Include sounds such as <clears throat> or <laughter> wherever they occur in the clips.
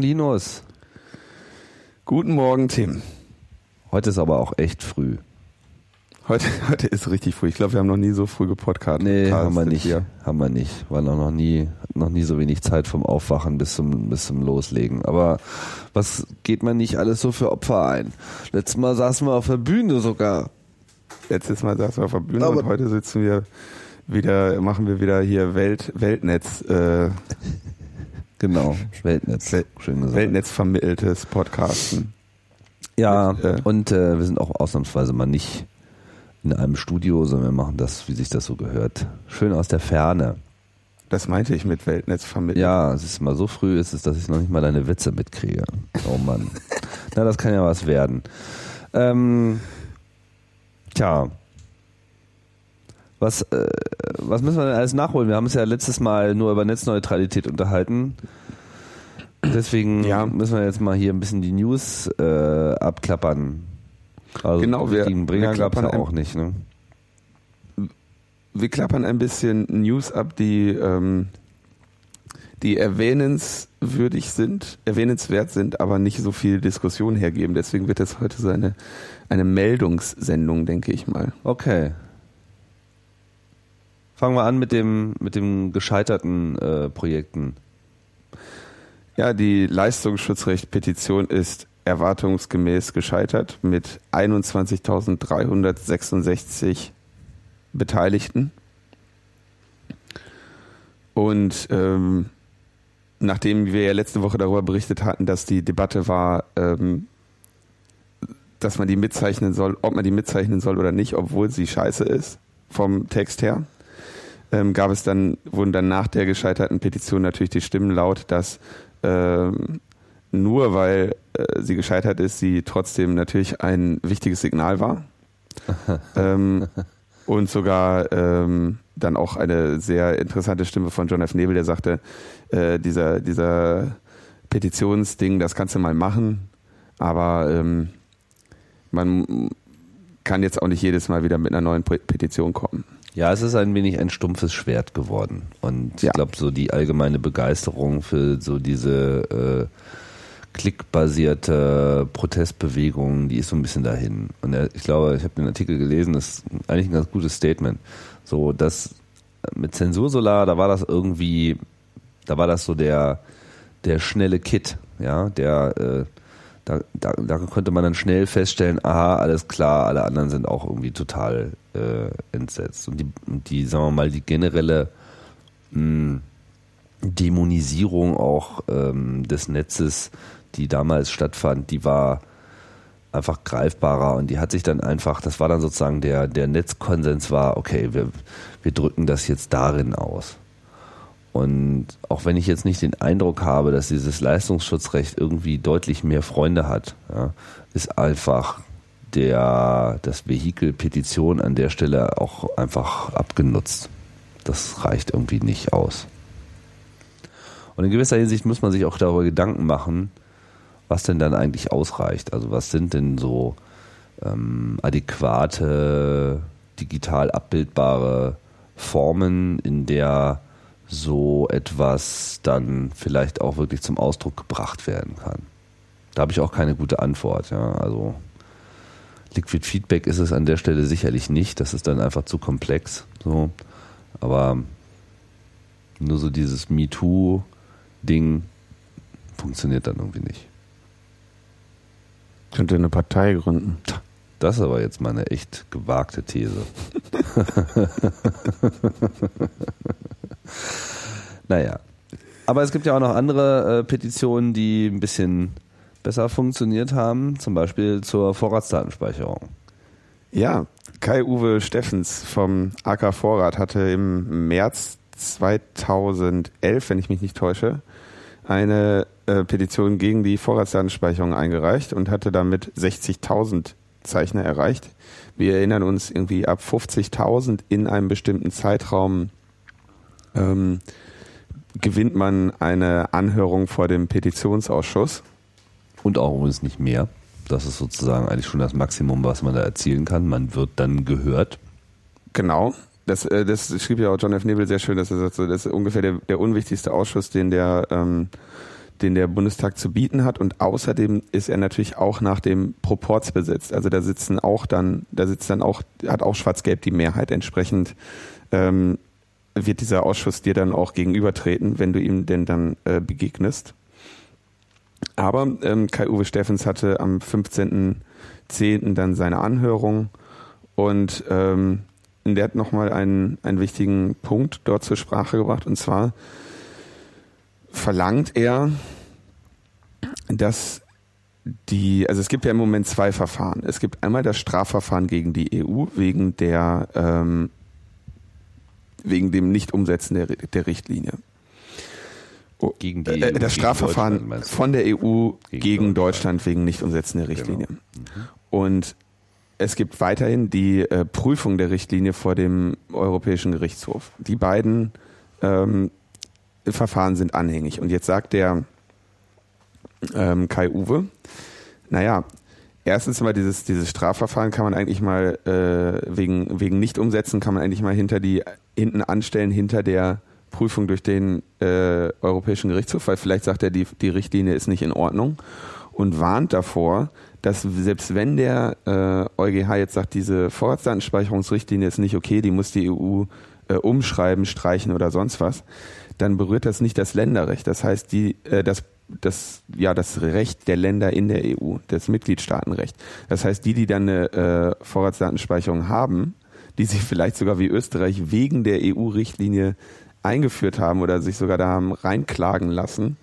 Morgen, Linus. Guten Morgen, Tim. Heute ist aber auch echt früh. Heute, <laughs> heute ist richtig früh. Ich glaube, wir haben noch nie so früh gepodcastet. Nee, haben wir nicht. Hier. Haben wir nicht. War noch, noch nie, noch nie so wenig Zeit vom Aufwachen bis zum, bis zum Loslegen. Aber was geht man nicht alles so für Opfer ein? Letztes Mal saßen wir auf der Bühne sogar. Letztes Mal saßen wir auf der Bühne aber und heute sitzen wir wieder, machen wir wieder hier Welt, Weltnetz, äh, <laughs> Genau, Weltnetz. Wel Schön gesagt. Weltnetz vermitteltes Podcasten. Ja, Mit, äh, und äh, wir sind auch ausnahmsweise mal nicht in einem Studio, sondern wir machen das, wie sich das so gehört. Schön aus der Ferne. Das meinte ich mit Weltnetz vermitteln. Ja, es ist mal so früh ist es, dass ich noch nicht mal deine Witze mitkriege. Oh Mann. <laughs> Na, das kann ja was werden. Ähm, tja. Was, äh, was müssen wir denn alles nachholen? Wir haben uns ja letztes Mal nur über Netzneutralität unterhalten. Deswegen ja. müssen wir jetzt mal hier ein bisschen die News äh, abklappern. Also genau, wir, Bringer gab es ja auch nicht. Ne? Wir klappern ein bisschen News ab, die, ähm, die erwähnenswürdig sind, erwähnenswert sind, aber nicht so viel Diskussion hergeben. Deswegen wird das heute so eine, eine Meldungssendung, denke ich mal. Okay. Fangen wir an mit dem, mit dem gescheiterten äh, Projekten. Ja, die Leistungsschutzrecht-Petition ist erwartungsgemäß gescheitert mit 21.366 Beteiligten. Und ähm, nachdem wir ja letzte Woche darüber berichtet hatten, dass die Debatte war, ähm, dass man die mitzeichnen soll, ob man die mitzeichnen soll oder nicht, obwohl sie scheiße ist, vom Text her, ähm, gab es dann, wurden dann nach der gescheiterten Petition natürlich die Stimmen laut, dass nur weil äh, sie gescheitert ist, sie trotzdem natürlich ein wichtiges Signal war. <laughs> ähm, und sogar ähm, dann auch eine sehr interessante Stimme von John F. Nebel, der sagte, äh, dieser, dieser Petitionsding, das kannst du mal machen, aber ähm, man kann jetzt auch nicht jedes Mal wieder mit einer neuen Petition kommen. Ja, es ist ein wenig ein stumpfes Schwert geworden. Und ja. ich glaube, so die allgemeine Begeisterung für so diese äh, klickbasierte Protestbewegung, die ist so ein bisschen dahin. Und ich glaube, ich habe den Artikel gelesen, das ist eigentlich ein ganz gutes Statement. So, das mit Zensursolar, da war das irgendwie, da war das so der, der schnelle Kit, ja, der, äh, da, da, da konnte man dann schnell feststellen, aha, alles klar, alle anderen sind auch irgendwie total äh, entsetzt. Und die, die, sagen wir mal, die generelle mh, hm, Dämonisierung auch ähm, des Netzes die damals stattfand, die war einfach greifbarer und die hat sich dann einfach, das war dann sozusagen der, der Netzkonsens war, okay, wir, wir drücken das jetzt darin aus. Und auch wenn ich jetzt nicht den Eindruck habe, dass dieses Leistungsschutzrecht irgendwie deutlich mehr Freunde hat, ja, ist einfach der, das Vehikel Petition an der Stelle auch einfach abgenutzt. Das reicht irgendwie nicht aus. Und in gewisser Hinsicht muss man sich auch darüber Gedanken machen, was denn dann eigentlich ausreicht. Also was sind denn so ähm, adäquate, digital abbildbare Formen, in der so etwas dann vielleicht auch wirklich zum Ausdruck gebracht werden kann. Da habe ich auch keine gute Antwort. Ja. Also Liquid Feedback ist es an der Stelle sicherlich nicht. Das ist dann einfach zu komplex. So. Aber nur so dieses MeToo-Ding funktioniert dann irgendwie nicht. Könnte eine Partei gründen. Das ist aber jetzt mal eine echt gewagte These. <laughs> naja. Aber es gibt ja auch noch andere äh, Petitionen, die ein bisschen besser funktioniert haben, zum Beispiel zur Vorratsdatenspeicherung. Ja, Kai-Uwe Steffens vom AK Vorrat hatte im März 2011, wenn ich mich nicht täusche, eine äh, Petition gegen die Vorratsdatenspeicherung eingereicht und hatte damit 60.000 Zeichner erreicht. Wir erinnern uns irgendwie ab 50.000 in einem bestimmten Zeitraum ähm, gewinnt man eine Anhörung vor dem Petitionsausschuss. Und auch übrigens nicht mehr. Das ist sozusagen eigentlich schon das Maximum, was man da erzielen kann. Man wird dann gehört. Genau. Das, äh, das schrieb ja auch John F. Nebel sehr schön, dass er sagt, das ist ungefähr der, der unwichtigste Ausschuss, den der ähm, den der Bundestag zu bieten hat. Und außerdem ist er natürlich auch nach dem Proporz besetzt. Also da sitzen auch dann, da sitzt dann auch, hat auch Schwarz-Gelb die Mehrheit. Entsprechend ähm, wird dieser Ausschuss dir dann auch gegenübertreten, wenn du ihm denn dann äh, begegnest. Aber ähm, Kai-Uwe Steffens hatte am 15.10. dann seine Anhörung und ähm, der hat nochmal einen, einen wichtigen Punkt dort zur Sprache gebracht und zwar verlangt er, dass die, also es gibt ja im Moment zwei Verfahren. Es gibt einmal das Strafverfahren gegen die EU wegen der ähm, wegen dem Nicht-Umsetzen der, der Richtlinie. Oh, gegen die äh, das Strafverfahren von der EU gegen, gegen Deutschland. Deutschland. wegen Nicht-Umsetzen der Richtlinie. Genau. Mhm. Und es gibt weiterhin die äh, Prüfung der Richtlinie vor dem Europäischen Gerichtshof. Die beiden ähm, Verfahren sind anhängig. Und jetzt sagt der ähm, Kai Uwe, naja, erstens mal dieses, dieses Strafverfahren kann man eigentlich mal äh, wegen, wegen Nicht-Umsetzen kann man eigentlich mal hinter die, hinten anstellen, hinter der Prüfung durch den äh, Europäischen Gerichtshof, weil vielleicht sagt er, die, die Richtlinie ist nicht in Ordnung und warnt davor, dass selbst wenn der äh, EuGH jetzt sagt, diese Vorratsdatenspeicherungsrichtlinie ist nicht okay, die muss die EU äh, umschreiben, streichen oder sonst was, dann berührt das nicht das Länderrecht. Das heißt, die, äh, das, das, ja, das Recht der Länder in der EU, das Mitgliedstaatenrecht. Das heißt, die, die dann eine äh, Vorratsdatenspeicherung haben, die sich vielleicht sogar wie Österreich wegen der EU-Richtlinie eingeführt haben oder sich sogar da haben reinklagen lassen,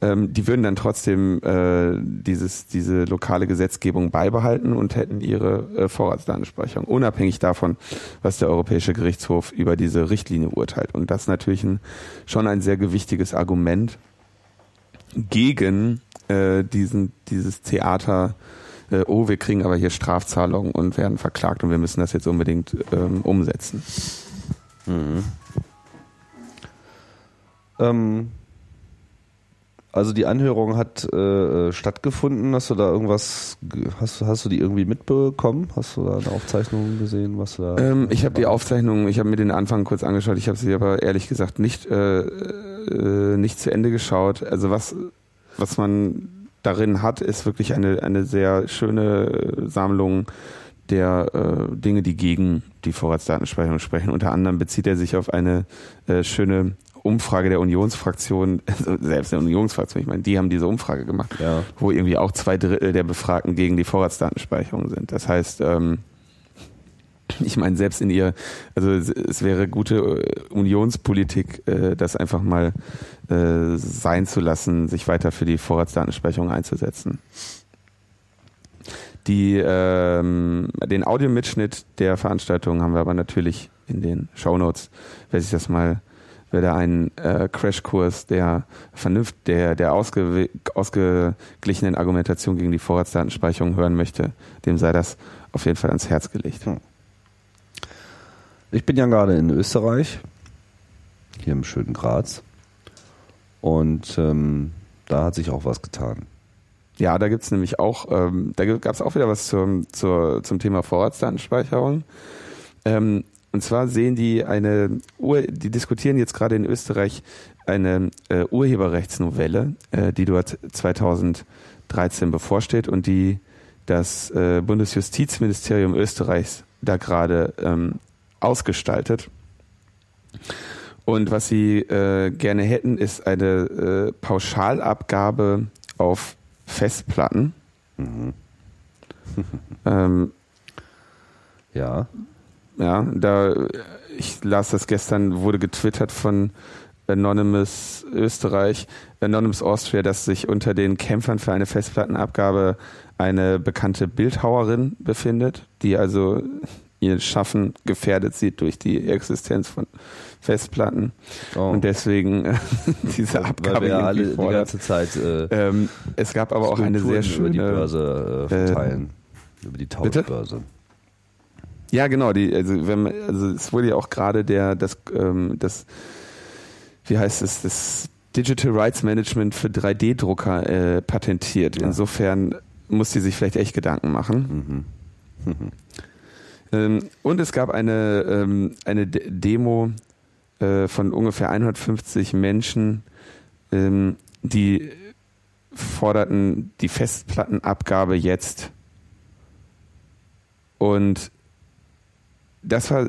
ähm, die würden dann trotzdem äh, dieses, diese lokale Gesetzgebung beibehalten und hätten ihre äh, Vorratsdatenspeicherung, unabhängig davon, was der Europäische Gerichtshof über diese Richtlinie urteilt. Und das ist natürlich ein, schon ein sehr gewichtiges Argument gegen äh, diesen, dieses Theater, äh, oh, wir kriegen aber hier Strafzahlungen und werden verklagt und wir müssen das jetzt unbedingt ähm, umsetzen. Mhm. Ähm, also die Anhörung hat äh, stattgefunden. Hast du da irgendwas, hast, hast du die irgendwie mitbekommen? Hast du da eine Aufzeichnung gesehen, was da? Ähm, ich habe die Aufzeichnung, ich habe mir den Anfang kurz angeschaut. Ich habe sie aber ehrlich gesagt nicht äh, äh, nicht zu Ende geschaut. Also was was man darin hat, ist wirklich eine eine sehr schöne Sammlung der äh, Dinge, die gegen die Vorratsdatenspeicherung sprechen. Unter anderem bezieht er sich auf eine äh, schöne Umfrage der Unionsfraktion, <laughs> also selbst der Unionsfraktion, ich meine, die haben diese Umfrage gemacht, ja. wo irgendwie auch zwei Drittel der Befragten gegen die Vorratsdatenspeicherung sind. Das heißt, ähm, ich meine, selbst in ihr, also es wäre gute äh, Unionspolitik, äh, das einfach mal äh, sein zu lassen, sich weiter für die Vorratsdatenspeicherung einzusetzen. Die, ähm, den Audiomitschnitt der Veranstaltung haben wir aber natürlich in den Shownotes, wer sich das mal wer da einen äh, Crashkurs der Vernunft, der, der ausge, ausgeglichenen Argumentation gegen die Vorratsdatenspeicherung hören möchte, dem sei das auf jeden Fall ans Herz gelegt. Hm. Ich bin ja gerade in Österreich, hier im schönen Graz. Und ähm, da hat sich auch was getan. Ja, da gibt's nämlich auch, ähm, da gab es auch wieder was zum, zur, zum Thema Vorratsdatenspeicherung. Ähm, und zwar sehen die eine, Ur die diskutieren jetzt gerade in Österreich eine äh, Urheberrechtsnovelle, äh, die dort 2013 bevorsteht und die das äh, Bundesjustizministerium Österreichs da gerade ähm, ausgestaltet. Und was sie äh, gerne hätten, ist eine äh, Pauschalabgabe auf Festplatten. Mhm. <laughs> ähm, ja. Ja, da ich las das gestern, wurde getwittert von Anonymous Österreich, Anonymous Austria, dass sich unter den Kämpfern für eine Festplattenabgabe eine bekannte Bildhauerin befindet, die also ihr Schaffen gefährdet sieht durch die Existenz von Festplatten oh. und deswegen äh, <laughs> diese Abgabe Weil wir alle die ganze Zeit äh, ähm, es gab aber auch eine sehr schöne über die Börse äh, verteilen äh, über die Tauschbörse ja, genau. Die, also, wenn also es wurde ja auch gerade der, das, ähm, das, wie heißt es, das Digital Rights Management für 3D-Drucker äh, patentiert. Ja. Insofern muss die sich vielleicht echt Gedanken machen. Mhm. <laughs> ähm, und es gab eine, ähm, eine Demo äh, von ungefähr 150 Menschen, ähm, die forderten die Festplattenabgabe jetzt. Und das war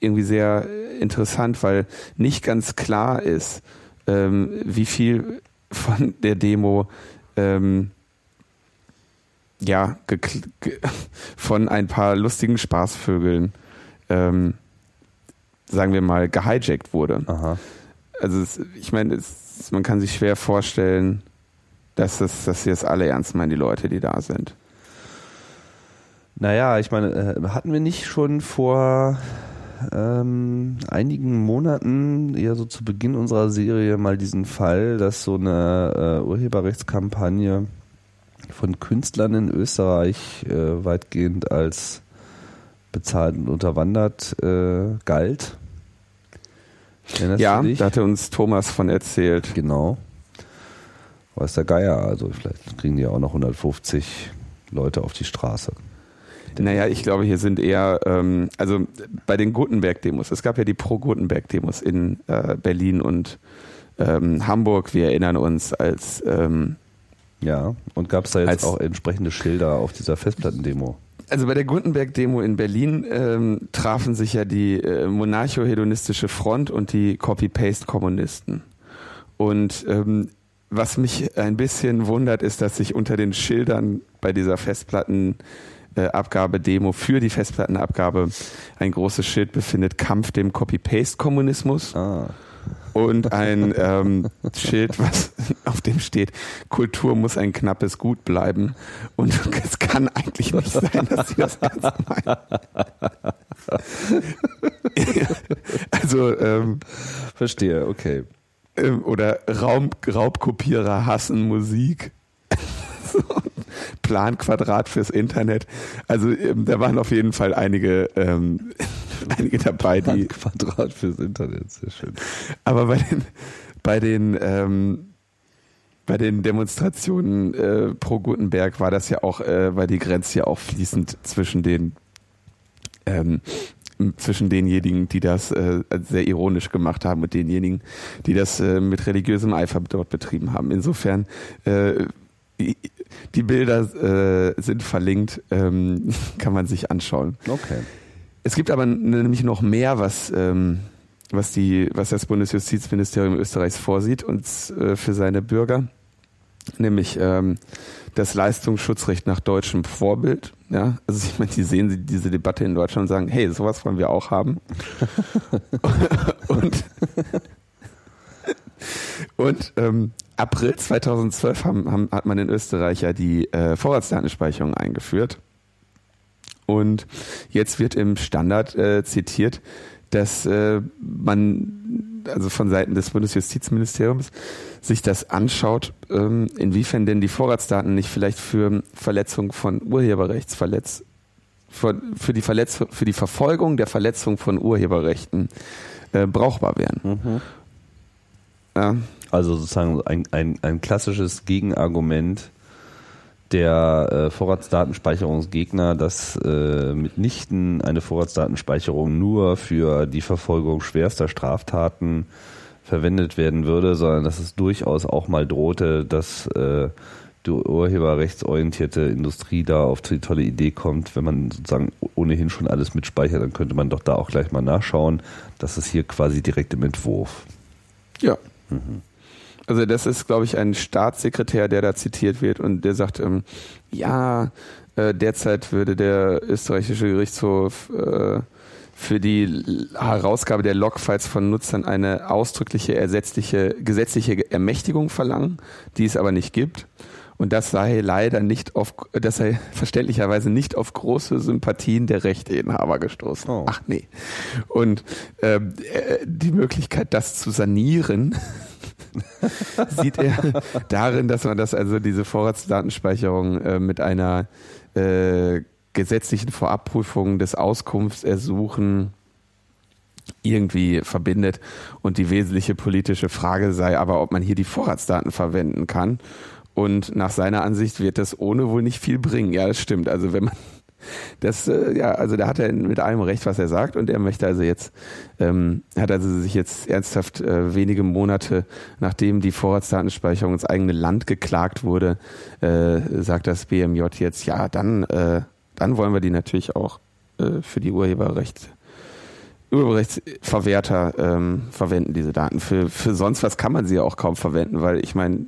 irgendwie sehr interessant, weil nicht ganz klar ist, ähm, wie viel von der Demo ähm, ja <laughs> von ein paar lustigen Spaßvögeln ähm, sagen wir mal gehijackt wurde. Aha. Also es, ich meine, man kann sich schwer vorstellen, dass, das, dass sie das alle ernst meinen, die Leute, die da sind. Naja, ich meine, äh, hatten wir nicht schon vor ähm, einigen Monaten, eher so zu Beginn unserer Serie, mal diesen Fall, dass so eine äh, Urheberrechtskampagne von Künstlern in Österreich äh, weitgehend als bezahlt und unterwandert äh, galt. Erinnerst ja, da hatte uns Thomas von erzählt. Genau. Weiß der Geier, also vielleicht kriegen die auch noch 150 Leute auf die Straße. Naja, ich glaube, hier sind eher, ähm, also bei den Gutenberg-Demos, es gab ja die Pro-Gutenberg-Demos in äh, Berlin und ähm, Hamburg, wir erinnern uns als ähm, ja, und gab es da jetzt auch entsprechende Schilder auf dieser Festplattendemo? Also bei der Gutenberg-Demo in Berlin ähm, trafen sich ja die äh, monarcho-hedonistische Front und die Copy-Paste-Kommunisten. Und ähm, was mich ein bisschen wundert, ist, dass sich unter den Schildern bei dieser Festplattenabgabe-Demo für die Festplattenabgabe ein großes Schild befindet, Kampf dem Copy-Paste-Kommunismus. Ah und ein ähm, Schild, was <laughs> auf dem steht, Kultur muss ein knappes Gut bleiben. Und es kann eigentlich nicht sein, dass sie das ernst meinen. <laughs> also ähm, verstehe, okay. Ähm, oder Raum, Raubkopierer hassen Musik. <laughs> Planquadrat fürs Internet. Also ähm, da waren auf jeden Fall einige, ähm, <laughs> einige dabei, die. Planquadrat fürs Internet, sehr schön. Aber bei den, bei den, ähm, bei den Demonstrationen äh, pro Gutenberg war das ja auch, äh, war die Grenze ja auch fließend zwischen den ähm, zwischen denjenigen, die das äh, sehr ironisch gemacht haben und denjenigen, die das äh, mit religiösem Eifer dort betrieben haben. Insofern äh, die Bilder äh, sind verlinkt, ähm, <laughs> kann man sich anschauen. Okay. Es gibt aber nämlich noch mehr, was, ähm, was, die, was das Bundesjustizministerium Österreichs vorsieht und äh, für seine Bürger, nämlich ähm, das Leistungsschutzrecht nach deutschem Vorbild. Ja, also ich meine, die sehen diese Debatte in Deutschland und sagen, hey, sowas wollen wir auch haben. <laughs> und und ähm, April 2012 haben, haben, hat man in Österreich ja die äh, Vorratsdatenspeicherung eingeführt. Und jetzt wird im Standard äh, zitiert, dass äh, man, also von Seiten des Bundesjustizministeriums, sich das anschaut, ähm, inwiefern denn die Vorratsdaten nicht vielleicht für Verletzung von Urheberrechtsverletz, für, für, die Verletzung, für die Verfolgung der Verletzung von Urheberrechten äh, brauchbar wären. Mhm. Ja. Also sozusagen ein, ein, ein klassisches Gegenargument der äh, Vorratsdatenspeicherungsgegner, dass äh, mitnichten eine Vorratsdatenspeicherung nur für die Verfolgung schwerster Straftaten verwendet werden würde, sondern dass es durchaus auch mal drohte, dass äh, die urheberrechtsorientierte Industrie da auf die tolle Idee kommt, wenn man sozusagen ohnehin schon alles mitspeichert, dann könnte man doch da auch gleich mal nachschauen. Das ist hier quasi direkt im Entwurf. Ja. Mhm. Also das ist, glaube ich, ein Staatssekretär, der da zitiert wird und der sagt, ähm, ja, äh, derzeit würde der österreichische Gerichtshof äh, für die Herausgabe der Logfiles von Nutzern eine ausdrückliche ersetzliche gesetzliche Ermächtigung verlangen, die es aber nicht gibt. Und das sei leider nicht auf, das sei <laughs> verständlicherweise nicht auf große Sympathien der Rechteinhaber gestoßen. Oh. Ach nee. Und ähm, äh, die Möglichkeit, das zu sanieren, <laughs> <laughs> sieht er darin, dass man das also diese Vorratsdatenspeicherung äh, mit einer äh, gesetzlichen Vorabprüfung des Auskunftsersuchen irgendwie verbindet. Und die wesentliche politische Frage sei aber, ob man hier die Vorratsdaten verwenden kann. Und nach seiner Ansicht wird das ohne wohl nicht viel bringen. Ja, das stimmt. Also wenn man Das, äh, ja, also da hat er mit allem recht, was er sagt und er möchte also jetzt, ähm, hat also sich jetzt ernsthaft äh, wenige Monate, nachdem die Vorratsdatenspeicherung ins eigene Land geklagt wurde, äh, sagt das BMJ jetzt, ja, dann, äh, dann wollen wir die natürlich auch äh, für die Urheberrecht Urheberrechtsverwerter ähm, verwenden diese Daten. Für, für sonst was kann man sie ja auch kaum verwenden, weil ich meine,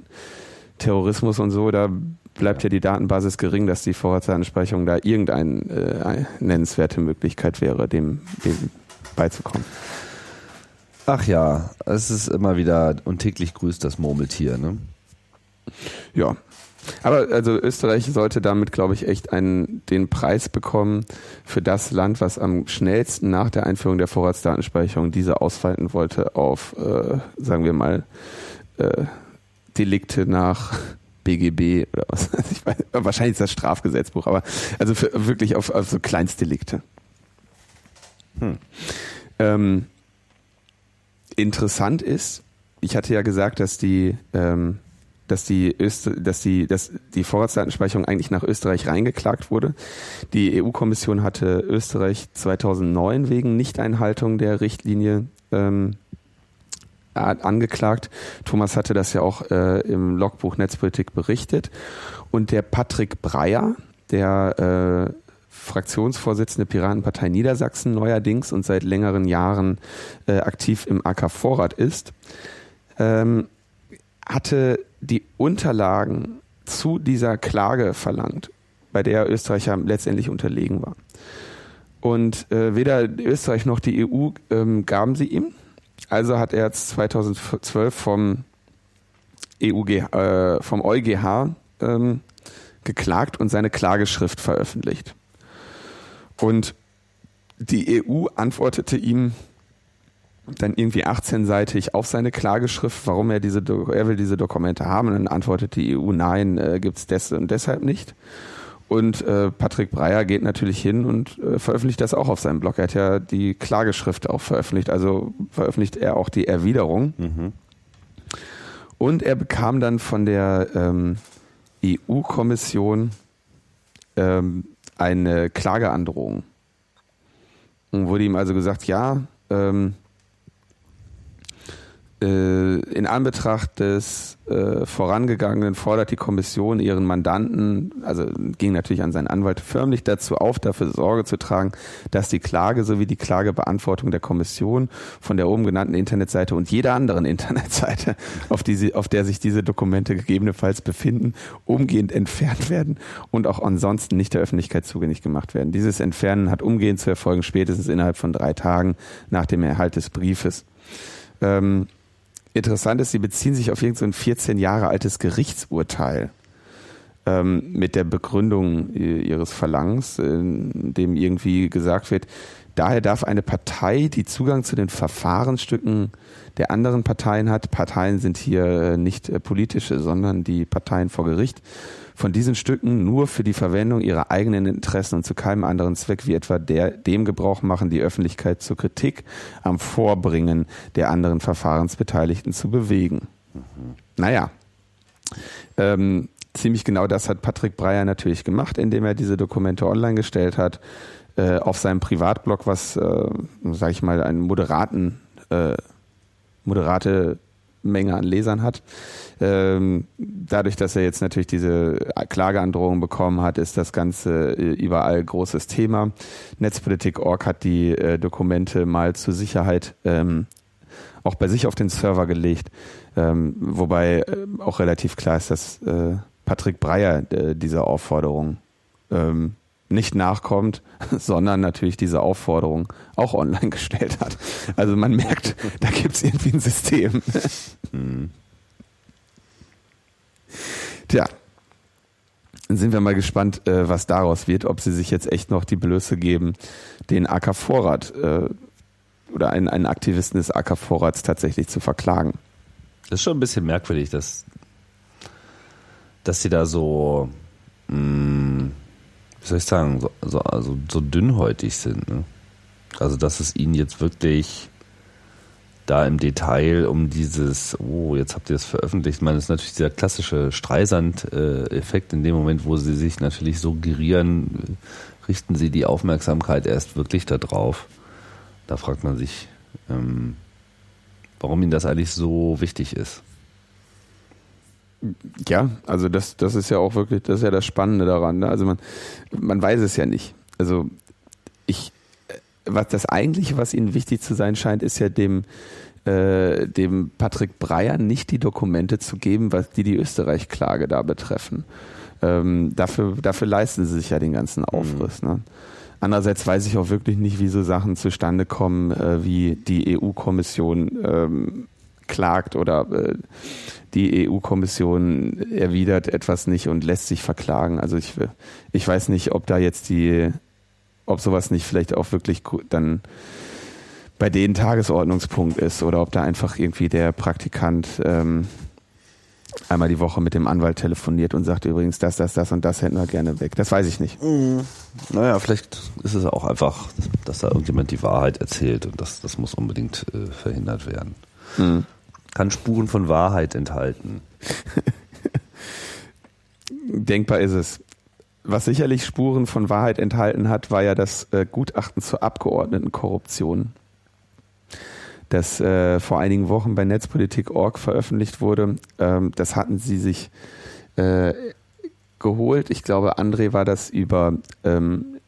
Terrorismus und so, da bleibt ja die Datenbasis gering, dass die Vorratsdatenspeicherung da irgendeine äh, nennenswerte Möglichkeit wäre, dem, dem beizukommen. Ach ja, es ist immer wieder und täglich grüßt das Murmeltier, ne? Ja. Aber also Österreich sollte damit, glaube ich, echt einen, den Preis bekommen für das Land, was am schnellsten nach der Einführung der Vorratsdatenspeicherung diese ausfalten wollte auf, äh, sagen wir mal, äh, Delikte nach BGB oder was. Ich wahrscheinlich ist das Strafgesetzbuch, aber also für, wirklich auf, auf so Kleinstdelikte. Hm. Ähm, interessant ist, ich hatte ja gesagt, dass die, ähm, dass die, Öster dass die, dass die Vorratsdatenspeicherung eigentlich nach Österreich reingeklagt wurde. Die EU-Kommission hatte Österreich 2009 wegen Nichteinhaltung der Richtlinie ähm, angeklagt. Thomas hatte das ja auch äh, im Logbuch Netzpolitik berichtet. Und der Patrick Breyer, der äh, Fraktionsvorsitzende Piratenpartei Niedersachsen neuerdings und seit längeren Jahren äh, aktiv im AK Vorrat ist, ähm, hatte die Unterlagen zu dieser Klage verlangt, bei der Österreich ja letztendlich unterlegen war. Und äh, weder Österreich noch die EU ähm, gaben sie ihm. Also hat er jetzt 2012 vom EUG, äh, vom EuGH ähm, geklagt und seine Klageschrift veröffentlicht. Und die EU antwortete ihm dann irgendwie 18-seitig auf seine Klageschrift, warum er diese, er will diese Dokumente haben. Und dann antwortet die EU, nein, äh, gibt's des und deshalb nicht. Und äh, Patrick Breyer geht natürlich hin und äh, veröffentlicht das auch auf seinem Blog. Er hat ja die Klageschrift auch veröffentlicht, also veröffentlicht er auch die Erwiderung. Mhm. Und er bekam dann von der ähm, EU-Kommission ähm, eine Klageandrohung. Und wurde ihm also gesagt, ja, ähm, äh, in Anbetracht des äh, Vorangegangenen fordert die Kommission ihren Mandanten, also ging natürlich an seinen Anwalt förmlich dazu auf, dafür Sorge zu tragen, dass die Klage sowie die Klagebeantwortung der Kommission von der oben genannten Internetseite und jeder anderen <laughs> Internetseite, auf, die sie, auf der sich diese Dokumente gegebenenfalls befinden, umgehend entfernt werden und auch ansonsten nicht der Öffentlichkeit zugänglich gemacht werden. Dieses Entfernen hat umgehend zu erfolgen, spätestens innerhalb von drei Tagen nach dem Erhalt des Briefes. Ähm, interessant ist, sie beziehen sich auf irgendein so 14 Jahre altes Gerichtsurteil ähm, mit der Begründung ihres Verlangens, in dem irgendwie gesagt wird, daher darf eine Partei, die Zugang zu den Verfahrensstücken der anderen Parteien hat, Parteien sind hier äh, nicht äh, politische, sondern die Parteien vor Gericht, von diesen Stücken nur für die Verwendung ihrer eigenen Interessen und zu keinem anderen Zweck wie etwa der, dem Gebrauch machen, die Öffentlichkeit zur Kritik am Vorbringen der anderen Verfahrensbeteiligten zu bewegen. Mhm. Naja, ähm, ziemlich genau das hat Patrick Breyer natürlich gemacht, indem er diese Dokumente online gestellt hat, äh, auf seinem Privatblog, was, äh, sage ich mal, einen moderaten, äh, moderate Menge an Lesern hat. Ähm, dadurch, dass er jetzt natürlich diese Klageandrohung bekommen hat, ist das Ganze äh, überall großes Thema. Netzpolitik.org hat die äh, Dokumente mal zur Sicherheit ähm, auch bei sich auf den Server gelegt, ähm, wobei äh, auch relativ klar ist, dass äh, Patrick Breyer äh, diese Aufforderung ähm, nicht nachkommt, <laughs> sondern natürlich diese Aufforderung auch online <laughs> gestellt hat. Also man merkt, da gibt es irgendwie ein System. <laughs> Hm. Tja, dann sind wir mal gespannt, äh, was daraus wird, ob sie sich jetzt echt noch die Blöße geben, den AK Vorrat äh, oder einen, einen Aktivisten des AK Vorrats tatsächlich zu verklagen. Das ist schon ein bisschen merkwürdig, dass, dass sie da so, mh, hm, wie soll ich sagen, so, so, also so dünnhäutig sind. Ne? Also, dass es ihnen jetzt wirklich da im Detail um dieses, oh, jetzt habt ihr es veröffentlicht. Ich meine, das ist natürlich dieser klassische Streisand-Effekt. In dem Moment, wo sie sich natürlich suggerieren, richten sie die Aufmerksamkeit erst wirklich darauf. Da fragt man sich, ähm, warum ihnen das eigentlich so wichtig ist. Ja, also das, das ist ja auch wirklich, das ist ja das Spannende daran. Ne? Also man, man weiß es ja nicht. Also ich, was das eigentliche, was ihnen wichtig zu sein scheint, ist ja dem, äh, dem Patrick Breyer nicht die Dokumente zu geben, was die die Österreich-Klage da betreffen. Ähm, dafür, dafür leisten sie sich ja den ganzen mhm. Aufriss. Mhm. Ne? Andererseits weiß ich auch wirklich nicht, wie so Sachen zustande kommen, äh, wie die EU-Kommission ähm, klagt oder äh, die EU-Kommission erwidert etwas nicht und lässt sich verklagen. Also ich, ich weiß nicht, ob da jetzt die, ob sowas nicht vielleicht auch wirklich dann bei denen Tagesordnungspunkt ist oder ob da einfach irgendwie der Praktikant ähm, einmal die Woche mit dem Anwalt telefoniert und sagt übrigens, das, das, das und das hätten wir gerne weg. Das weiß ich nicht. Mhm. Naja, vielleicht ist es auch einfach, dass da irgendjemand die Wahrheit erzählt und das, das muss unbedingt äh, verhindert werden. Mhm. Kann Spuren von Wahrheit enthalten. <laughs> Denkbar ist es. Was sicherlich Spuren von Wahrheit enthalten hat, war ja das äh, Gutachten zur Abgeordnetenkorruption das äh, vor einigen Wochen bei Netzpolitik.org veröffentlicht wurde. Ähm, das hatten sie sich äh, geholt. Ich glaube, André war das über ähm,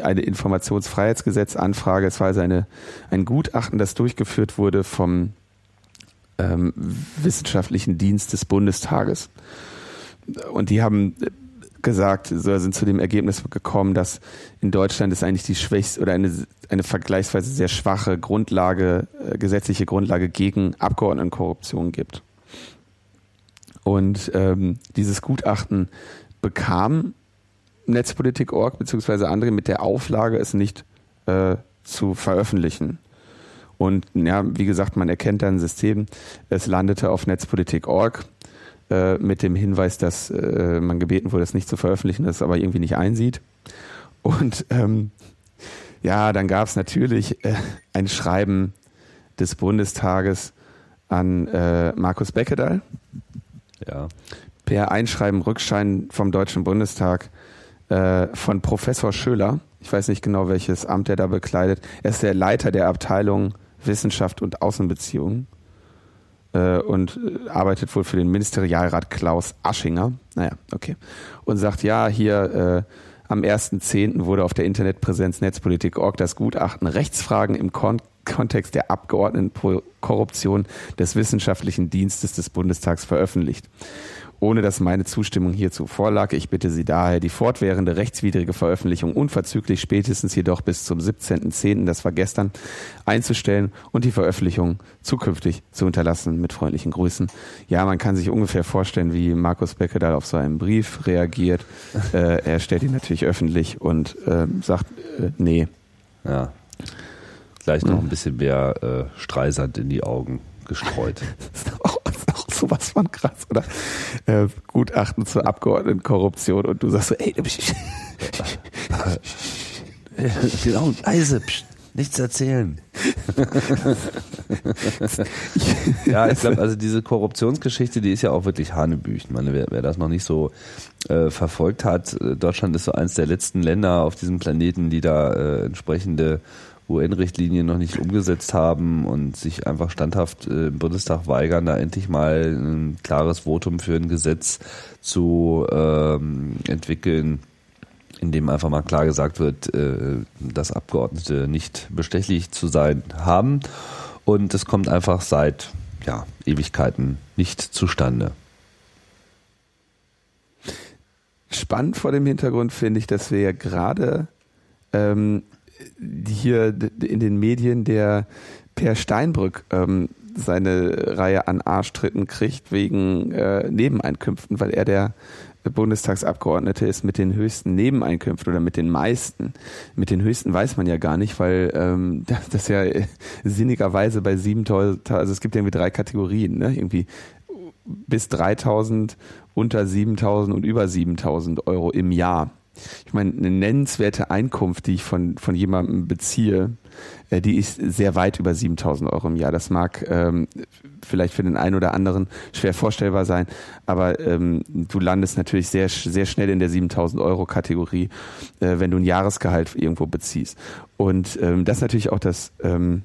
eine Informationsfreiheitsgesetzanfrage. Es war also eine, ein Gutachten, das durchgeführt wurde vom ähm, Wissenschaftlichen Dienst des Bundestages. Und die haben gesagt, so sind zu dem Ergebnis gekommen, dass in Deutschland es eigentlich die schwächste oder eine, eine vergleichsweise sehr schwache Grundlage, äh, gesetzliche Grundlage gegen Abgeordnetenkorruption gibt. Und ähm, dieses Gutachten bekam Netzpolitik.org beziehungsweise andere mit der Auflage, es nicht äh, zu veröffentlichen. Und ja, wie gesagt, man erkennt dann ein System. Es landete auf Netzpolitik.org äh, mit dem Hinweis, dass äh, man gebeten wurde, es nicht zu veröffentlichen, das aber irgendwie nicht einsieht. Und ähm, ja, dann gab es natürlich äh, ein Schreiben des Bundestages an äh, Markus Beckedahl. Ja. Per Einschreiben Rückschein vom Deutschen Bundestag äh, von Professor Schöler. Ich weiß nicht genau, welches Amt er da bekleidet. Er ist der Leiter der Abteilung Wissenschaft und Außenbeziehungen äh, und äh, arbeitet wohl für den Ministerialrat Klaus Aschinger. Naja, okay. Und sagt, ja, hier äh, am 1.10. wurde auf der Internetpräsenz Netzpolitik.org das Gutachten Rechtsfragen im Kon Kontext der Abgeordnetenkorruption des Wissenschaftlichen Dienstes des Bundestags veröffentlicht ohne dass meine Zustimmung hierzu vorlag. Ich bitte Sie daher, die fortwährende rechtswidrige Veröffentlichung unverzüglich spätestens jedoch bis zum 17.10., das war gestern, einzustellen und die Veröffentlichung zukünftig zu unterlassen. Mit freundlichen Grüßen. Ja, man kann sich ungefähr vorstellen, wie Markus Becker da auf so einen Brief reagiert. äh, er stellt ihn natürlich öffentlich und äh, sagt, äh, nee. Ja. Gleich noch ein bisschen mehr äh, Streisand in die Augen gestreut. <laughs> das ist auch sowas von krass, oder? Äh, Gutachten zur Abgeordnetenkorruption und du sagst so, ey, <laughs> genau, leise, nichts erzählen. <laughs> ja, ich glaube, also diese Korruptionsgeschichte, die ist ja auch wirklich Hanebüchen. meine, wer, wer das noch nicht so äh, verfolgt hat, äh, Deutschland ist so eins der letzten Länder auf diesem Planeten, die da äh, entsprechende UN-Richtlinien noch nicht umgesetzt haben und sich einfach standhaft äh, im Bundestag weigern, da endlich mal ein klares Votum für ein Gesetz zu ähm, entwickeln, in dem einfach mal klar gesagt wird, äh, dass Abgeordnete nicht bestechlich zu sein haben. Und es kommt einfach seit ja, Ewigkeiten nicht zustande. Spannend vor dem Hintergrund finde ich, dass wir ja gerade ähm, hier in den Medien der Per Steinbrück ähm, seine Reihe an Arschtritten kriegt wegen äh, Nebeneinkünften, weil er der Bundestagsabgeordnete ist mit den höchsten Nebeneinkünften oder mit den meisten. Mit den höchsten weiß man ja gar nicht, weil ähm, <laughs> das, das ja sinnigerweise bei 7000, also es gibt irgendwie drei Kategorien, ne? irgendwie bis 3000, unter 7000 und über 7000 Euro im Jahr. Ich meine, eine nennenswerte Einkunft, die ich von, von jemandem beziehe, äh, die ist sehr weit über 7000 Euro im Jahr. Das mag ähm, vielleicht für den einen oder anderen schwer vorstellbar sein, aber ähm, du landest natürlich sehr, sehr schnell in der 7000 Euro Kategorie, äh, wenn du ein Jahresgehalt irgendwo beziehst. Und ähm, das ist natürlich auch das, ähm,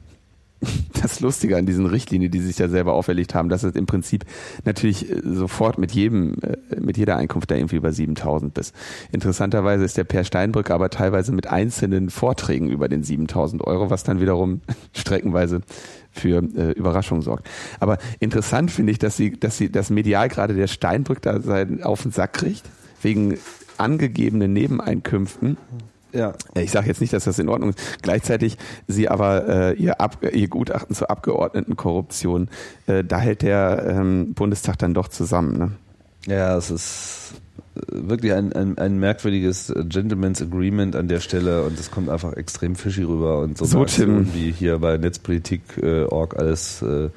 das Lustige an diesen Richtlinien, die sich ja selber auferlegt haben, dass es im Prinzip natürlich äh, sofort mit jedem, äh, mit jeder Einkunft da irgendwie über 7000 bist. Interessanterweise ist der Per Steinbrück aber teilweise mit einzelnen Vorträgen über den 7000 Euro, was dann wiederum <laughs> streckenweise für äh, Überraschungen sorgt. Aber interessant finde ich, dass sie, dass sie das medial gerade der Steinbrück da seinen auf den Sack kriegt, wegen angegebenen Nebeneinkünften ja. Ich sage jetzt nicht, dass das in Ordnung ist. Gleichzeitig sie aber äh, ihr, Ab ihr Gutachten zur Abgeordnetenkorruption, äh, da hält der ähm, Bundestag dann doch zusammen. Ne? Ja, es ist äh, wirklich ein, ein, ein merkwürdiges Gentleman's Agreement an der Stelle und es kommt einfach extrem fishy rüber und so, so Tim. wie hier bei Netzpolitik.org äh, alles äh,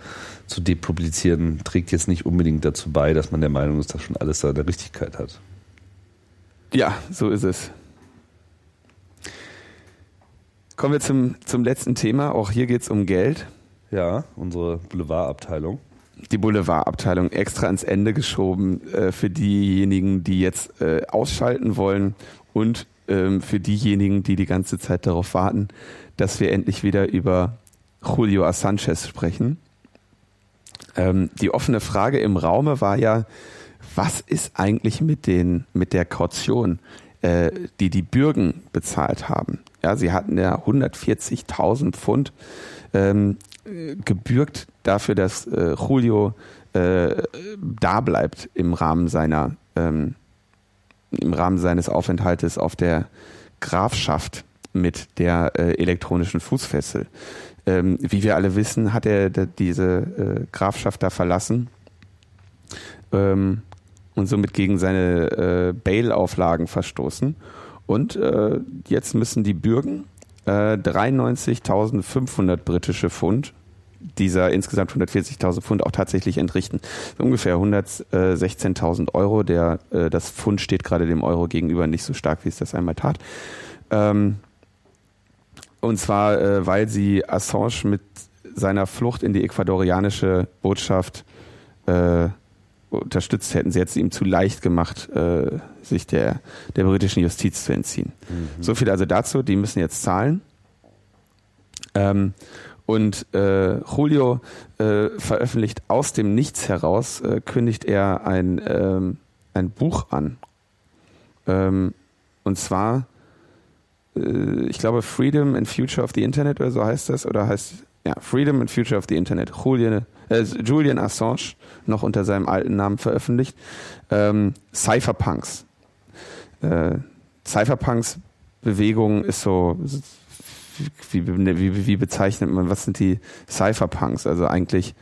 zu depublizieren, trägt jetzt nicht unbedingt dazu bei, dass man der Meinung ist, dass schon alles da der Richtigkeit hat. Ja, so ist es. Kommen wir zum, zum letzten Thema. Auch hier geht es um Geld. Ja, unsere Boulevardabteilung. Die Boulevardabteilung extra ans Ende geschoben äh, für diejenigen, die jetzt äh, ausschalten wollen und ähm, für diejenigen, die die ganze Zeit darauf warten, dass wir endlich wieder über Julio Sanchez sprechen. Ähm, die offene Frage im Raume war ja, was ist eigentlich mit den mit der Kaution, äh, die die Bürgen bezahlt haben? Ja, sie hatten ja 140.000 Pfund ähm, gebürgt dafür, dass äh, Julio äh, da bleibt im Rahmen seiner ähm, im Rahmen seines Aufenthaltes auf der Grafschaft mit der äh, elektronischen Fußfessel. Ähm, wie wir alle wissen, hat er diese äh, Grafschaft da verlassen ähm, und somit gegen seine äh, Bail-Auflagen verstoßen und äh, jetzt müssen die Bürgen äh, 93.500 britische Pfund dieser insgesamt 140.000 Pfund auch tatsächlich entrichten. Ungefähr 116.000 Euro. Der, äh, das Pfund steht gerade dem Euro gegenüber nicht so stark, wie es das einmal tat. Ähm, und zwar, äh, weil sie Assange mit seiner Flucht in die ecuadorianische Botschaft äh, unterstützt hätten. Sie hätten es ihm zu leicht gemacht, äh, sich der, der britischen Justiz zu entziehen. Mhm. So viel also dazu. Die müssen jetzt zahlen. Ähm, und äh, Julio äh, veröffentlicht aus dem Nichts heraus, äh, kündigt er ein, ähm, ein Buch an. Ähm, und zwar, äh, ich glaube, Freedom and Future of the Internet oder so heißt das, oder heißt ja, Freedom and Future of the Internet. Julian, äh, Julian Assange, noch unter seinem alten Namen veröffentlicht. Ähm, Cypherpunks. Äh, Cypherpunks Bewegung ist so, wie, wie, wie bezeichnet man, was sind die Cypherpunks? Also eigentlich,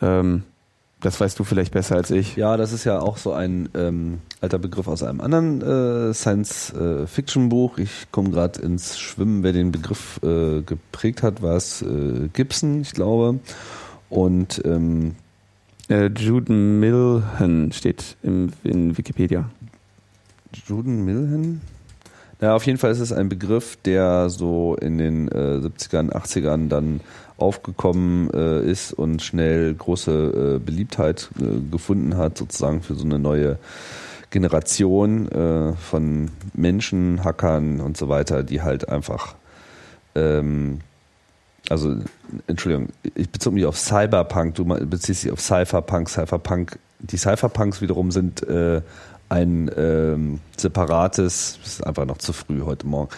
ähm, das weißt du vielleicht besser als ich. Ja, das ist ja auch so ein ähm, alter Begriff aus einem anderen äh, Science-Fiction-Buch. Ich komme gerade ins Schwimmen. Wer den Begriff äh, geprägt hat, war es äh, Gibson, ich glaube. Und ähm, äh, Juden Milhen steht im, in Wikipedia. Juden Milhen? Ja, auf jeden Fall ist es ein Begriff, der so in den äh, 70ern, 80ern dann aufgekommen äh, ist und schnell große äh, Beliebtheit äh, gefunden hat, sozusagen für so eine neue Generation äh, von Menschen, Hackern und so weiter, die halt einfach, ähm, also Entschuldigung, ich bezog mich auf Cyberpunk, du beziehst dich auf Cypherpunk, Cypherpunk. Die Cypherpunks wiederum sind äh, ein ähm, separates, ist einfach noch zu früh heute Morgen,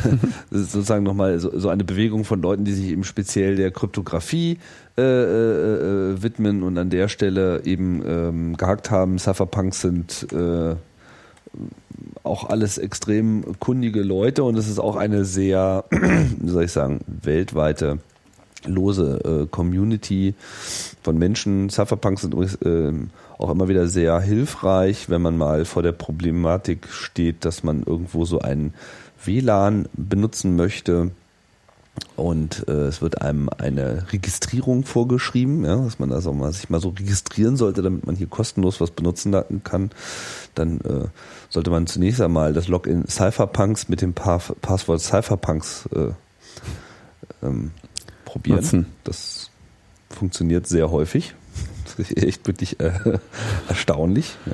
<laughs> sozusagen nochmal so, so eine Bewegung von Leuten, die sich eben speziell der Kryptographie äh, äh, äh, widmen und an der Stelle eben ähm, gehackt haben. Cypherpunks sind äh, auch alles extrem kundige Leute und es ist auch eine sehr, <clears throat> wie soll ich sagen, weltweite lose äh, Community von Menschen. Cypherpunks sind übrigens äh, auch immer wieder sehr hilfreich, wenn man mal vor der Problematik steht, dass man irgendwo so ein WLAN benutzen möchte und äh, es wird einem eine Registrierung vorgeschrieben, ja, dass man also mal, sich mal so registrieren sollte, damit man hier kostenlos was benutzen kann. Dann äh, sollte man zunächst einmal das Login Cypherpunks mit dem pa Passwort Cypherpunks äh, ähm, probieren. Nutzen. Das funktioniert sehr häufig. Ist <laughs> echt wirklich äh, erstaunlich. Ja.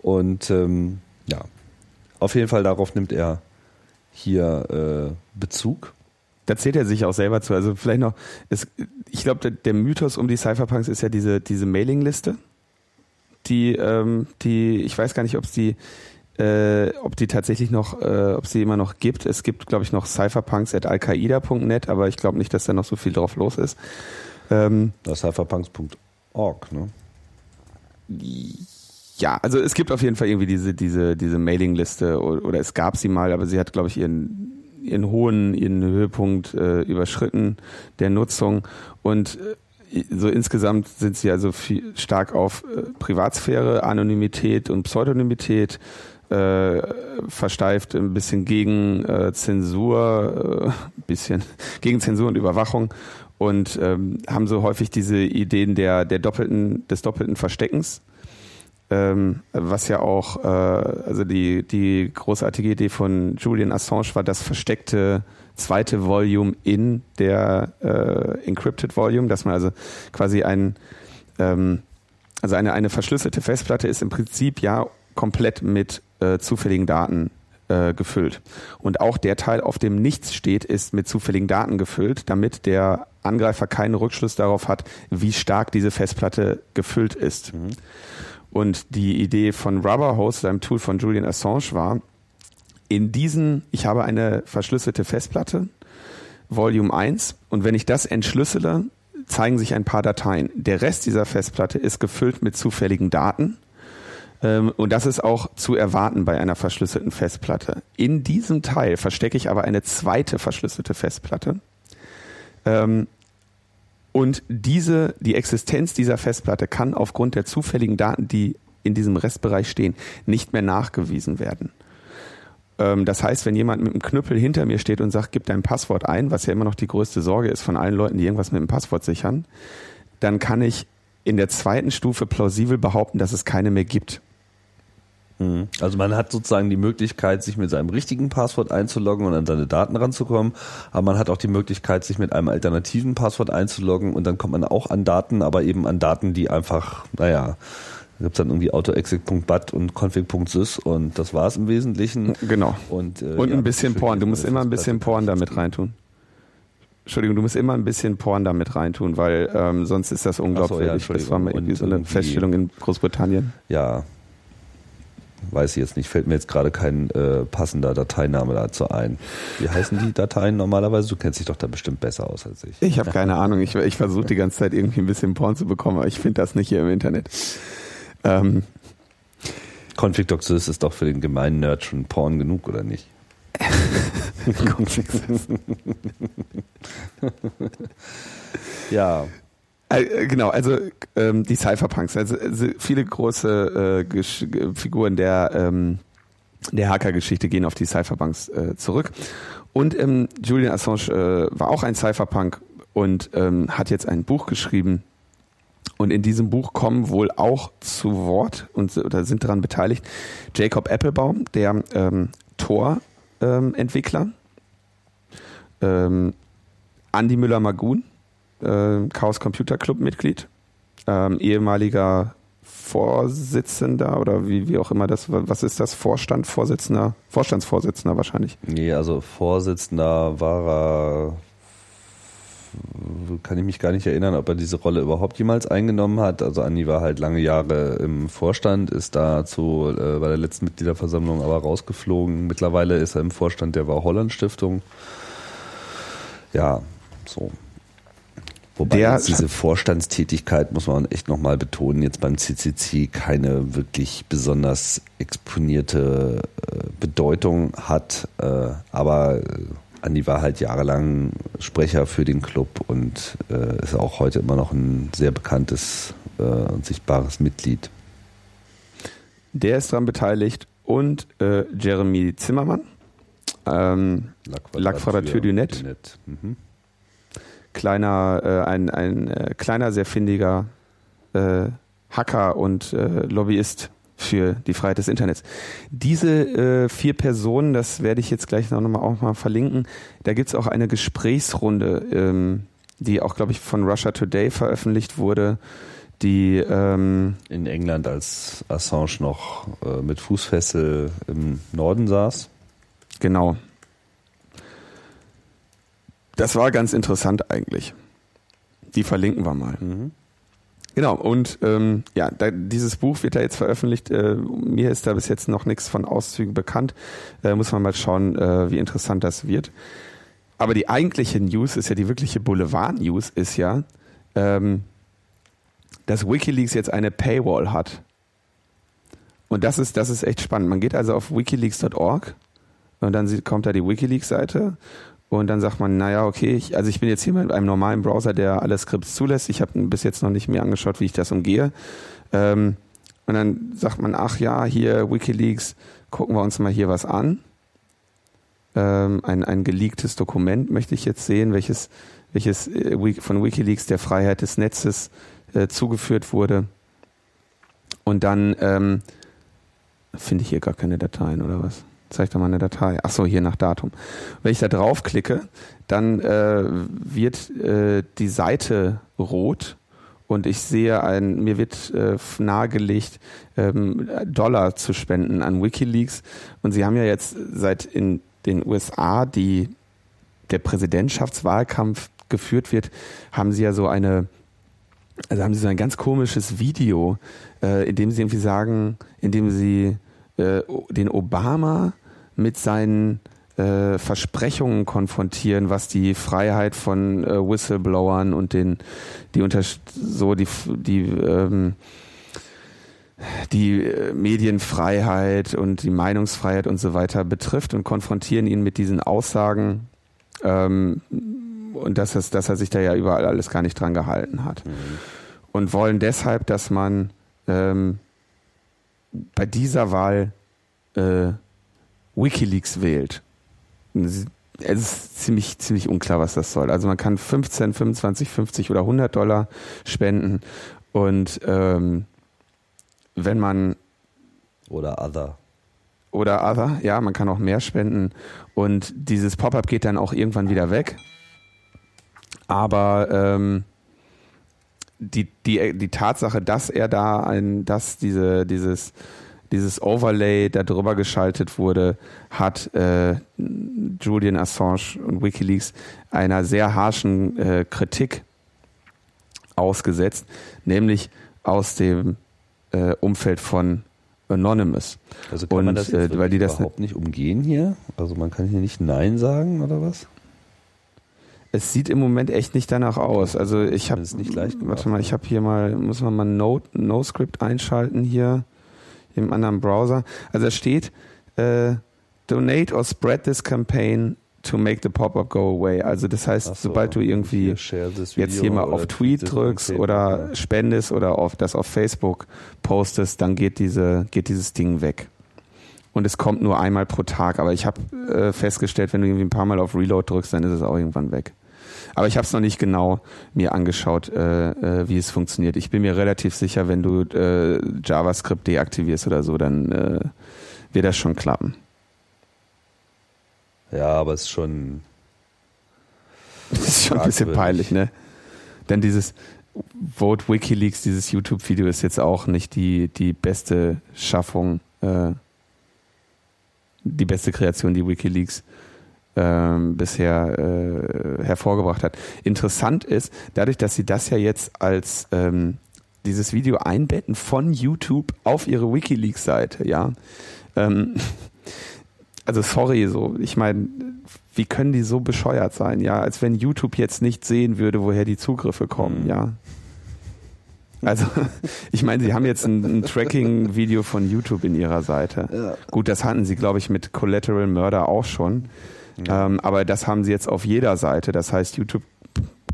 Und ähm, ja, auf jeden Fall darauf nimmt er hier äh, Bezug. Da zählt er sich auch selber zu. Also vielleicht noch, es, ich glaube, der, der Mythos um die Cypherpunks ist ja diese, diese Mailingliste, die, ähm, die, ich weiß gar nicht, ob es die, äh, ob die tatsächlich noch, äh, ob sie immer noch gibt. Es gibt, glaube ich, noch cypherpunks at alqaida.net, aber ich glaube nicht, dass da noch so viel drauf los ist. Ähm, Das cypherpunks.org, ne? ja, also es gibt auf jeden Fall irgendwie diese, diese, diese Mailingliste oder, oder es gab sie mal, aber sie hat, glaube ich, ihren, ihren hohen, ihren Höhepunkt äh, überschritten der Nutzung und äh, so insgesamt sind sie also viel, stark auf äh, Privatsphäre, Anonymität und Pseudonymität äh, versteift, ein bisschen gegen äh, Zensur, äh, ein <laughs> bisschen gegen Zensur und Überwachung und ähm, haben so häufig diese Ideen der, der doppelten, des doppelten Versteckens ähm, was ja auch, äh, also die, die großartige Idee von Julian Assange war das versteckte zweite Volume in der äh, Encrypted Volume, dass man also quasi ein, ähm, also eine, eine verschlüsselte Festplatte ist im Prinzip ja komplett mit äh, zufälligen Daten äh, gefüllt. Und auch der Teil, auf dem nichts steht, ist mit zufälligen Daten gefüllt, damit der Angreifer keinen Rückschluss darauf hat, wie stark diese Festplatte gefüllt ist. Mhm. Und die Idee von Rubberhost, einem Tool von Julian Assange, war, in diesen, ich habe eine verschlüsselte Festplatte, Volume 1, und wenn ich das entschlüssele, zeigen sich ein paar Dateien. Der Rest dieser Festplatte ist gefüllt mit zufälligen Daten. Ähm, und das ist auch zu erwarten bei einer verschlüsselten Festplatte. In diesem Teil verstecke ich aber eine zweite verschlüsselte Festplatte. Ähm, und diese, die Existenz dieser Festplatte kann aufgrund der zufälligen Daten, die in diesem Restbereich stehen, nicht mehr nachgewiesen werden. Ähm, das heißt, wenn jemand mit einem Knüppel hinter mir steht und sagt, gib dein Passwort ein, was ja immer noch die größte Sorge ist von allen Leuten, die irgendwas mit dem Passwort sichern, dann kann ich in der zweiten Stufe plausibel behaupten, dass es keine mehr gibt. Mhm. Also man hat sozusagen die Möglichkeit, sich mit seinem richtigen Passwort einzuloggen und an seine Daten ranzukommen, aber man hat auch die Möglichkeit, sich mit einem alternativen Passwort einzuloggen und dann kommt man auch an Daten, aber eben an Daten, die einfach, naja, da gibt's dann irgendwie autoexec.bat und config.sys und das war's im Wesentlichen. Genau. Und, äh, Und ja, ein bisschen Porn. Du musst immer ein bisschen Porn damit reintun. Entschuldigung, du musst immer ein bisschen Porn damit reintun, weil ähm, sonst ist das unglaubwürdig. das war mal irgendwie so eine Feststellung in Großbritannien. Ja, weiß ich jetzt nicht, fällt mir jetzt gerade kein äh, passender Dateiname dazu ein. Wie heißen die Dateien normalerweise? Du kennst dich doch da bestimmt besser aus als ich. Ich habe keine Ahnung. Ich, ich versuche die ganze Zeit irgendwie ein bisschen Porn zu bekommen, aber ich finde das nicht hier im Internet. Ähm, Config.sys ist doch für den gemeinen Nerd schon Porn genug, oder nicht? <laughs> ja, Äh, Genau, also ähm, die Cypherpunks, also, also viele große äh, äh, Figuren der ähm, der Hacker-Geschichte gehen auf die Cypherpunks äh, zurück. Und ähm, Julian Assange äh, war auch ein Cypherpunk und ähm, hat jetzt ein Buch geschrieben. Und in diesem Buch kommen wohl auch zu Wort und oder sind daran beteiligt Jacob Applebaum, der ähm, Tor-Entwickler, ähm, Andy Müller-Magun, äh, Chaos Computer Club Mitglied, ähm, ehemaliger Vorsitzender oder wie, wie auch immer das, was ist das? Vorstand, Vorsitzender, Vorstandsvorsitzender wahrscheinlich. nee, also Vorsitzender war er, kann ich mich gar nicht erinnern, ob er diese Rolle überhaupt jemals eingenommen hat. Also Andi war halt lange Jahre im Vorstand, ist dazu äh, bei der letzten Mitgliederversammlung aber rausgeflogen. Mittlerweile ist er im Vorstand der War Holland Stiftung. Ja, so. Wobei Der- jetzt diese Vorstandstätigkeit, muss man echt nochmal betonen, jetzt beim CCC keine wirklich besonders exponierte äh, Bedeutung hat. Äh, aber äh, Andi war halt jahrelang Sprecher für den Club und äh, ist auch heute immer noch ein sehr bekanntes äh, und sichtbares Mitglied. Der ist daran beteiligt und äh, Jeremy Zimmermann. Ähm, Lackquadrature du Net. Mhm. Kleiner, äh, ein, ein äh, kleiner, sehr findiger äh, Hacker und äh, Lobbyist für die Freiheit des Internets. Diese äh, vier Personen, das werde ich jetzt gleich noch mal, auch mal verlinken, da gibt's auch eine Gesprächsrunde, ähm, die auch, glaube ich, von Russia Today veröffentlicht wurde, die ähm, in England, als Assange noch äh, mit Fußfessel im Norden saß. Genau. Das war ganz interessant eigentlich. Die verlinken wir mal. Mhm. Genau, und ähm, ja, da, dieses Buch wird da jetzt veröffentlicht. Äh, mir ist da bis jetzt noch nichts von Auszügen bekannt. Äh, muss man mal schauen, äh, wie interessant das wird. Aber die eigentliche News ist ja, die wirkliche Boulevard-News ist ja, ähm, dass Wikileaks jetzt eine Paywall hat. Und das ist, das ist echt spannend. Man geht also auf wikileaks.org und dann sieht, kommt da die Wikileaks-Seite und dann sagt man, naja, okay, ich, also ich bin jetzt hier mit einem normalen Browser, der alle Skripts zulässt. Ich habe bis jetzt noch nicht mehr angeschaut, wie ich das umgehe. Ähm, und dann sagt man, ach ja, hier Wikileaks, gucken wir uns mal hier was an. Ähm, ein, ein geleaktes Dokument möchte ich jetzt sehen, welches, welches äh, von Wikileaks der Freiheit des Netzes äh, zugeführt wurde. Und dann ähm, finde ich hier gar keine Dateien oder was? Zeig doch mal eine Datei. Ach so, hier nach Datum. Wenn ich da draufklicke, dann äh, wird äh, die Seite rot und ich sehe ein, mir wird äh, nahegelegt, ähm, Dollar zu spenden an WikiLeaks. Und sie haben ja jetzt seit in den USA die der Präsidentschaftswahlkampf geführt wird, haben sie ja so eine, also haben sie so ein ganz komisches Video, äh, in dem sie irgendwie sagen, in dem sie äh, den Obama mit seinen äh, Versprechungen konfrontieren, was die Freiheit von äh, Whistleblowern und den die unter so die die ähm, die äh, Medienfreiheit und die Meinungsfreiheit und so weiter betrifft und konfrontieren ihn mit diesen Aussagen ähm, und dass, es, dass er sich da ja überall alles gar nicht dran gehalten hat. Mhm. Und wollen deshalb, dass man ähm, bei dieser Wahl äh, WikiLeaks wählt. Es ist ziemlich, ziemlich unklar, was das soll. Also man kann 15, 25, 50 oder 100 Dollar spenden und ähm, wenn man oder other oder other, ja, man kann auch mehr spenden und dieses Pop-up geht dann auch irgendwann wieder weg. Aber ähm, die, die, die Tatsache, dass er da ein, dass diese, dieses dieses Overlay da drüber geschaltet wurde, hat äh, Julian Assange und WikiLeaks einer sehr harschen äh, Kritik ausgesetzt, nämlich aus dem äh, Umfeld von Anonymous. Also kann und, man das äh, weil die das überhaupt nicht umgehen hier? Also man kann hier nicht Nein sagen oder was? Es sieht im Moment echt nicht danach aus. Also ich habe nicht leicht gemacht. Warte mal, ich habe hier mal muss man mal No, no Script einschalten hier im anderen Browser. Also da steht, äh, donate or spread this campaign to make the pop-up go away. Also das heißt, so, sobald du irgendwie jetzt hier mal auf Tweet drückst oder spendest oder auf das auf Facebook postest, dann geht diese geht dieses Ding weg. Und es kommt nur einmal pro Tag. Aber ich habe äh, festgestellt, wenn du irgendwie ein paar Mal auf Reload drückst, dann ist es auch irgendwann weg. Aber ich habe es noch nicht genau mir angeschaut, äh, äh, wie es funktioniert. Ich bin mir relativ sicher, wenn du äh, JavaScript deaktivierst oder so, dann äh, wird das schon klappen. Ja, aber es ist schon. <laughs> Das ist schon ein bisschen peinlich, ne? Denn dieses Vote WikiLeaks, dieses YouTube-Video ist jetzt auch nicht die, die beste Schaffung, äh, die beste Kreation, die WikiLeaks ähm, bisher äh, hervorgebracht hat. Interessant ist, dadurch, dass sie das ja jetzt als ähm, dieses Video einbetten von YouTube auf ihre WikiLeaks-Seite, ja. Ähm, <laughs> also sorry, so, ich meine, wie können die so bescheuert sein, ja, als wenn YouTube jetzt nicht sehen würde, woher die Zugriffe kommen, mhm. ja. Also, <laughs> ich meine, sie haben jetzt ein, ein Tracking-Video von YouTube in ihrer Seite. Ja. Gut, das hatten sie, glaube ich, mit Collateral Murder auch schon. Ja. Ähm, aber das haben sie jetzt auf jeder Seite. Das heißt, YouTube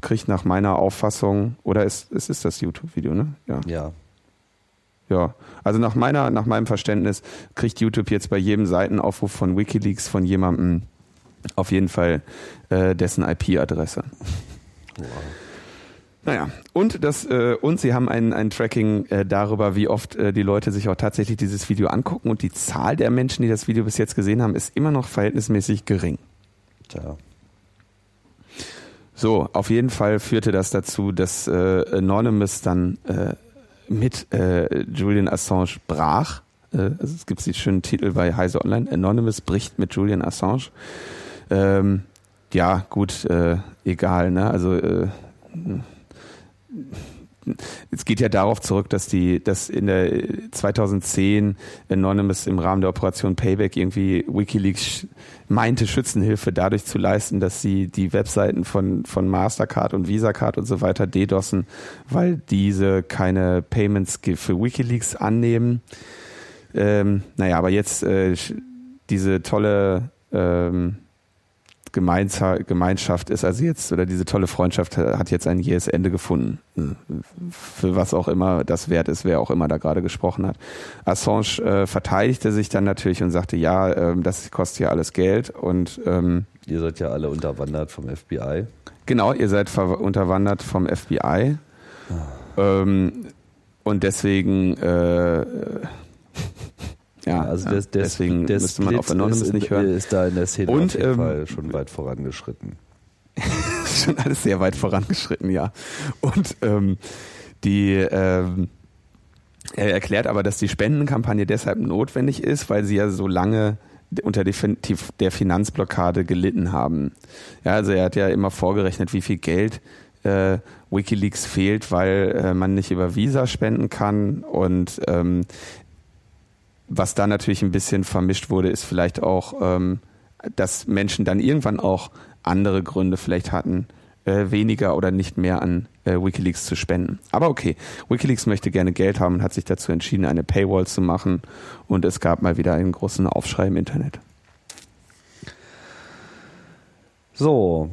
kriegt nach meiner Auffassung, oder ist, ist, ist das YouTube-Video, ne? Ja. ja. Ja, also nach meiner, nach meinem Verständnis kriegt YouTube jetzt bei jedem Seitenaufruf von WikiLeaks von jemandem auf jeden Fall äh, dessen IP-Adresse. Wow. Naja, und das äh, und sie haben ein, ein Tracking äh, darüber, wie oft äh, die Leute sich auch tatsächlich dieses Video angucken und die Zahl der Menschen, die das Video bis jetzt gesehen haben, ist immer noch verhältnismäßig gering. Tja. So, auf jeden Fall führte das dazu, dass äh, Anonymous dann äh, mit äh, Julian Assange brach. Äh, also es gibt den schönen Titel bei Heise Online. Anonymous bricht mit Julian Assange. Ähm, ja, gut, äh, egal, ne? Also äh, es geht ja darauf zurück, dass die, dass in der 2010 Anonymous im Rahmen der Operation Payback irgendwie WikiLeaks meinte, Schützenhilfe dadurch zu leisten, dass sie die Webseiten von, von Mastercard und VisaCard und so weiter DDoSen, weil diese keine Payments für WikiLeaks annehmen. Ähm, naja, aber jetzt äh, diese tolle ähm, Gemeinschaft ist also jetzt, oder diese tolle Freundschaft hat jetzt ein jähes Ende gefunden. Für was auch immer das wert ist, wer auch immer da gerade gesprochen hat. Assange äh, verteidigte sich dann natürlich und sagte, ja, ähm, das kostet ja alles Geld und ähm, Ihr seid ja alle unterwandert vom FBI. Genau, ihr seid unterwandert vom FBI. Ah. Ähm, und deswegen äh, ja, also das, das, deswegen der müsste man auf Anonymous ist, nicht hören. Ist da in der Szene und, auf jeden ähm, Fall schon weit vorangeschritten. <laughs> schon alles sehr weit vorangeschritten, ja. Und ähm, die ähm, er erklärt aber, dass die Spendenkampagne deshalb notwendig ist, weil sie ja so lange unter der Finanzblockade gelitten haben. Ja, also er hat ja immer vorgerechnet, wie viel Geld äh, WikiLeaks fehlt, weil äh, man nicht über Visa spenden kann und ähm, was da natürlich ein bisschen vermischt wurde, ist vielleicht auch, ähm, dass Menschen dann irgendwann auch andere Gründe vielleicht hatten, äh, weniger oder nicht mehr an äh, Wikileaks zu spenden. Aber okay, Wikileaks möchte gerne Geld haben und hat sich dazu entschieden, eine Paywall zu machen und es gab mal wieder einen großen Aufschrei im Internet. So,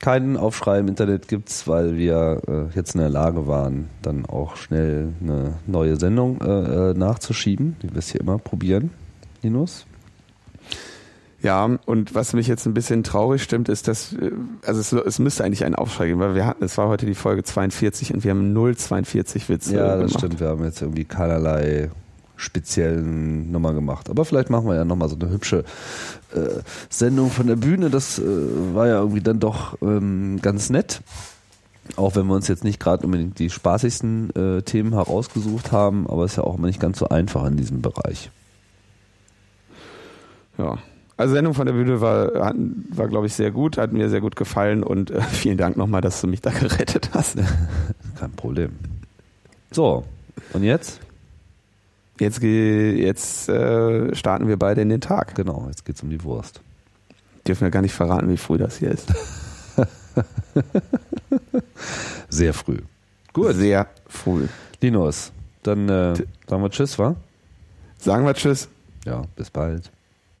keinen Aufschrei im Internet gibt es, weil wir äh, jetzt in der Lage waren, dann auch schnell eine neue Sendung äh, äh nachzuschieben, wie wir es hier immer probieren, Linus. Ja, und was mich jetzt ein bisschen traurig stimmt, ist, dass, äh, also es, es müsste eigentlich einen Aufschrei geben, weil wir hatten, es war heute die Folge 42 und wir haben 042 Witze Ja, das gemacht. stimmt, wir haben jetzt irgendwie keinerlei speziellen Nummer gemacht. Aber vielleicht machen wir ja nochmal so eine hübsche äh, Sendung von der Bühne. Das äh, war ja irgendwie dann doch ähm, ganz nett. Auch wenn wir uns jetzt nicht gerade unbedingt die spaßigsten äh, Themen herausgesucht haben, aber es ist ja auch immer nicht ganz so einfach in diesem Bereich. Ja. Also Sendung von der Bühne war, war glaube ich, sehr gut, hat mir sehr gut gefallen und äh, <laughs> vielen Dank nochmal, dass du mich da <laughs> gerettet hast. <laughs> Kein Problem. So, und jetzt? Jetzt, jetzt äh, starten wir beide in den Tag. Genau, jetzt geht es um die Wurst. Dürfen wir gar nicht verraten, wie früh das hier ist. <laughs> Sehr früh. Gut. Sehr früh. Linus, dann äh, sagen wir Tschüss, wa? Sagen wir Tschüss. Ja, bis bald.